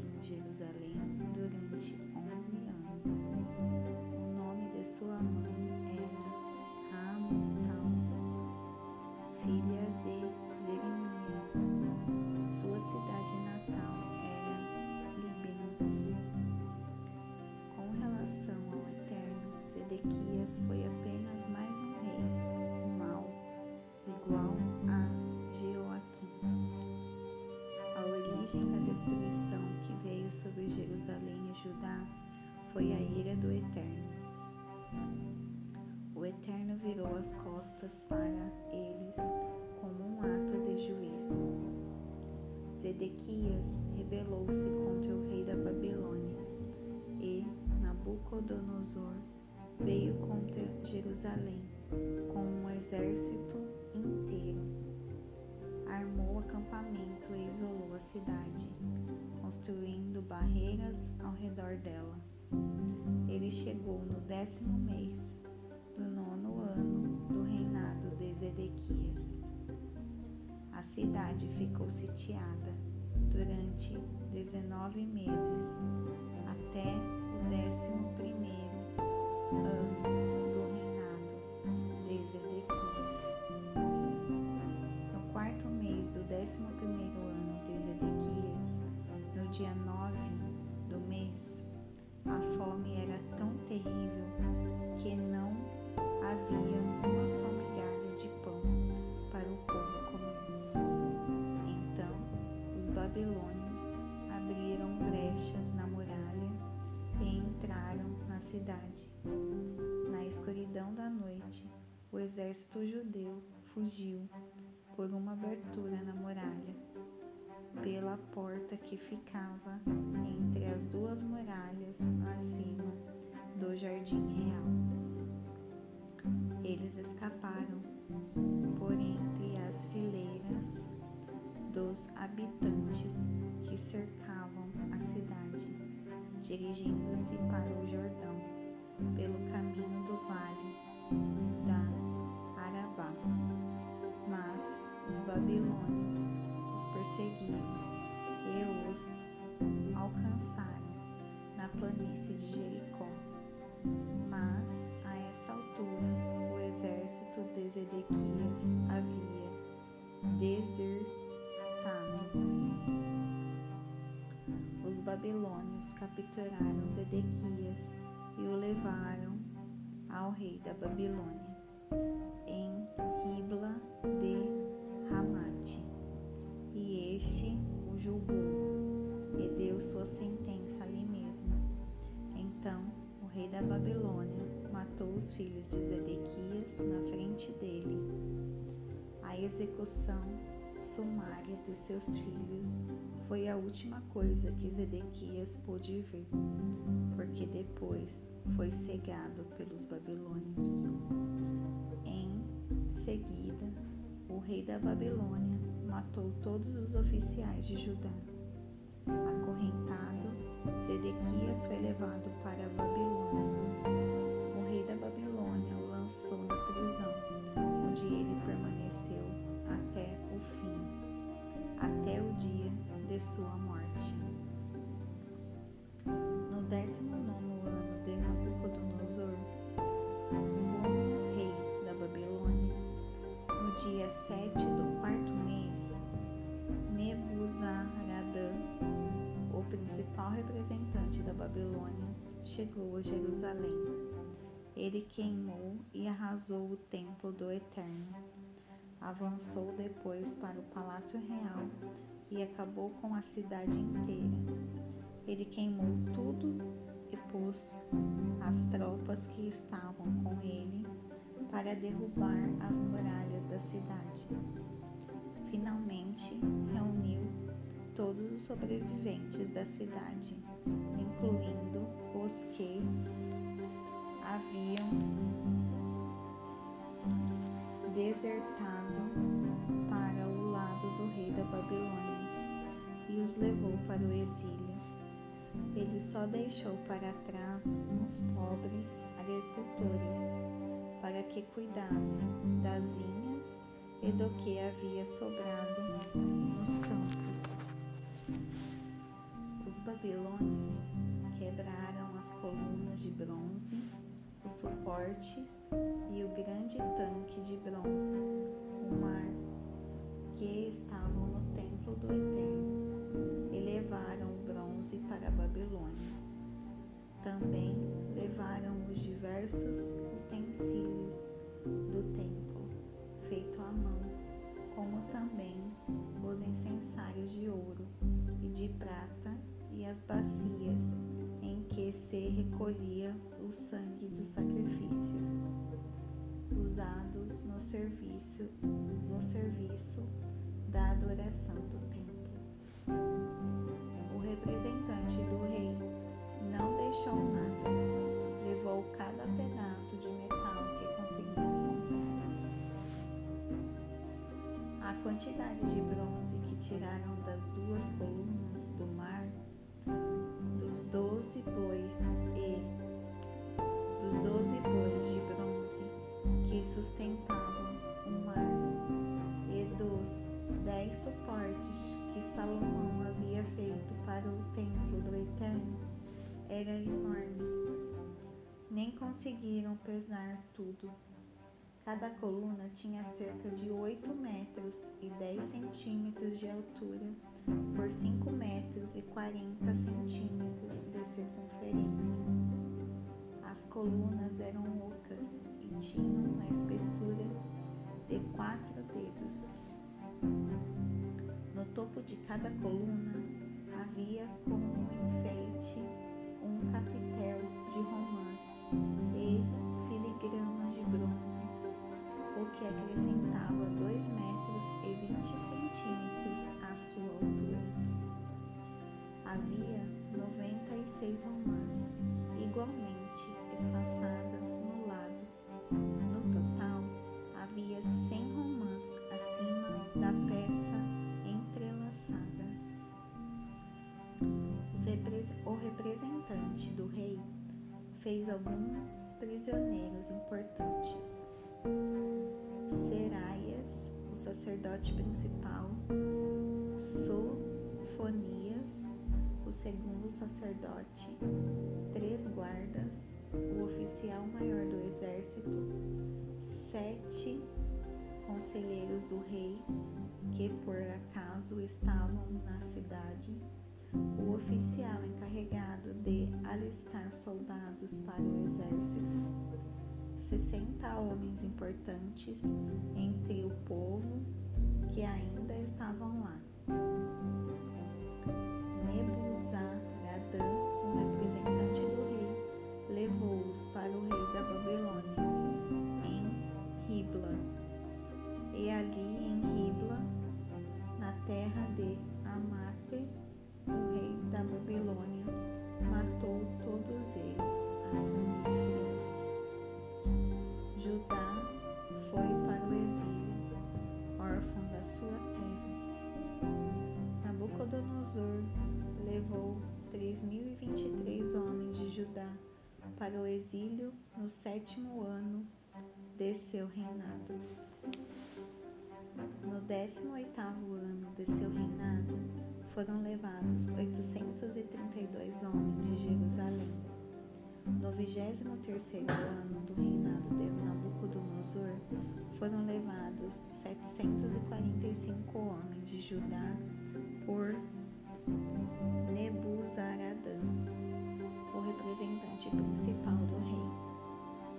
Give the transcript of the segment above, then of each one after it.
em Jerusalém durante 11 anos. O nome de sua mãe era Ramutal, filha de Jeremias. Sua cidade natal era Libna. Com relação ao Eterno, Zedequias foi apenas mais um destruição que veio sobre Jerusalém e Judá foi a ira do Eterno. O Eterno virou as costas para eles como um ato de juízo. Zedequias rebelou-se contra o rei da Babilônia e Nabucodonosor veio contra Jerusalém com um exército inteiro. Armou acampamento e isolou a cidade, construindo barreiras ao redor dela. Ele chegou no décimo mês do nono ano do reinado de Zedequias. A cidade ficou sitiada durante 19 meses, até o décimo primeiro babilônios abriram brechas na muralha e entraram na cidade. Na escuridão da noite, o exército judeu fugiu por uma abertura na muralha, pela porta que ficava entre as duas muralhas acima do jardim real. Eles escaparam por entre as fileiras dos habitantes que cercavam a cidade, dirigindo-se para o Jordão pelo caminho do vale da Arabá. Mas os babilônios os perseguiram e os alcançaram na planície de Jericó. Mas a essa altura o exército de Zedequias havia desertado. Babilônios capturaram Zedequias e o levaram ao rei da Babilônia em Ribla de Ramate. E este o julgou e deu sua sentença ali mesmo. Então o rei da Babilônia matou os filhos de Zedequias na frente dele. A execução sumária de seus filhos foi a última coisa que Zedequias pôde ver, porque depois foi cegado pelos babilônios. Em seguida, o rei da Babilônia matou todos os oficiais de Judá. Acorrentado, Zedequias foi levado para a Babilônia. O rei da Babilônia o lançou na prisão, onde ele permaneceu até o fim, de sua morte. No décimo nono ano de Nabucodonosor, como rei da Babilônia, no dia sete do quarto mês, Nebuzaradã, o principal representante da Babilônia, chegou a Jerusalém. Ele queimou e arrasou o templo do Eterno. Avançou depois para o palácio real e acabou com a cidade inteira. Ele queimou tudo e pôs as tropas que estavam com ele para derrubar as muralhas da cidade. Finalmente, reuniu todos os sobreviventes da cidade, incluindo os que haviam desertado para o lado do rei da Babilônia e os levou para o exílio. Ele só deixou para trás uns pobres agricultores para que cuidassem das vinhas e do que havia sobrado nos campos. Os babilônios quebraram as colunas de bronze, os suportes e o grande tanque de bronze, o mar, que estavam no templo do Eterno, e levaram o bronze para a Babilônia. Também levaram os diversos utensílios do templo, feito à mão, como também os incensários de ouro e de prata e as bacias em que se recolhia o sangue dos sacrifícios usados no serviço no serviço da adoração do templo. Quantidade de bronze que tiraram das duas colunas do mar, dos doze bois e dos doze bois de bronze que sustentavam o mar e dos dez suportes que Salomão havia feito para o templo do Eterno era enorme. Nem conseguiram pesar tudo. Cada coluna tinha cerca de 8 metros e 10 centímetros de altura por 5 metros e 40 centímetros de circunferência. As colunas eram ocas e tinham uma espessura de quatro dedos. No topo de cada coluna representante do rei fez alguns prisioneiros importantes. Seraias, o sacerdote principal, Sofonias, o segundo sacerdote, três guardas, o oficial maior do exército, sete conselheiros do rei que por acaso estavam na cidade, o oficial encarregado de alistar soldados para o exército, sessenta homens importantes entre o povo que ainda estavam lá. Nebuzaradã, o representante do rei, levou-os para o rei da Babilônia, Nabucodonosor levou 3.023 homens de Judá para o exílio no sétimo ano de seu reinado. No décimo oitavo ano de seu reinado, foram levados 832 homens de Jerusalém. No vigésimo terceiro ano do reinado de Nabucodonosor, foram levados 745 homens de Judá por Nebuzaradã, o representante principal do rei.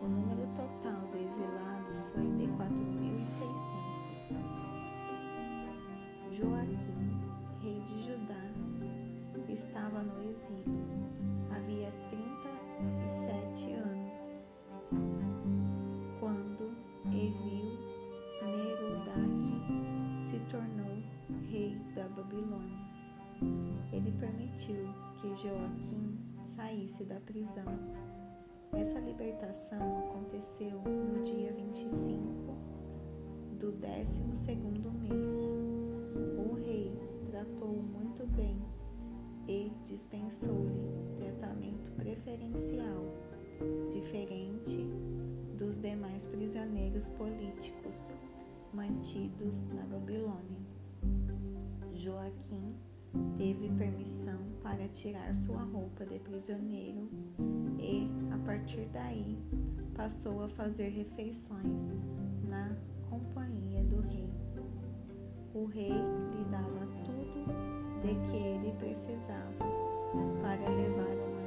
O número total de exilados foi de 4.600. Joaquim, rei de Judá, estava no exílio. Havia 37 anos. Quando Evil Merodach se tornou rei da Babilônia, ele permitiu que Joaquim saísse da prisão. Essa libertação aconteceu no dia 25 do 12 segundo mês. O rei tratou-o muito bem e dispensou-lhe tratamento preferencial, diferente dos demais prisioneiros políticos mantidos na Babilônia. Joaquim teve permissão para tirar sua roupa de prisioneiro e, a partir daí, passou a fazer refeições na companhia do rei. O rei lhe dava tudo de que ele precisava para levar uma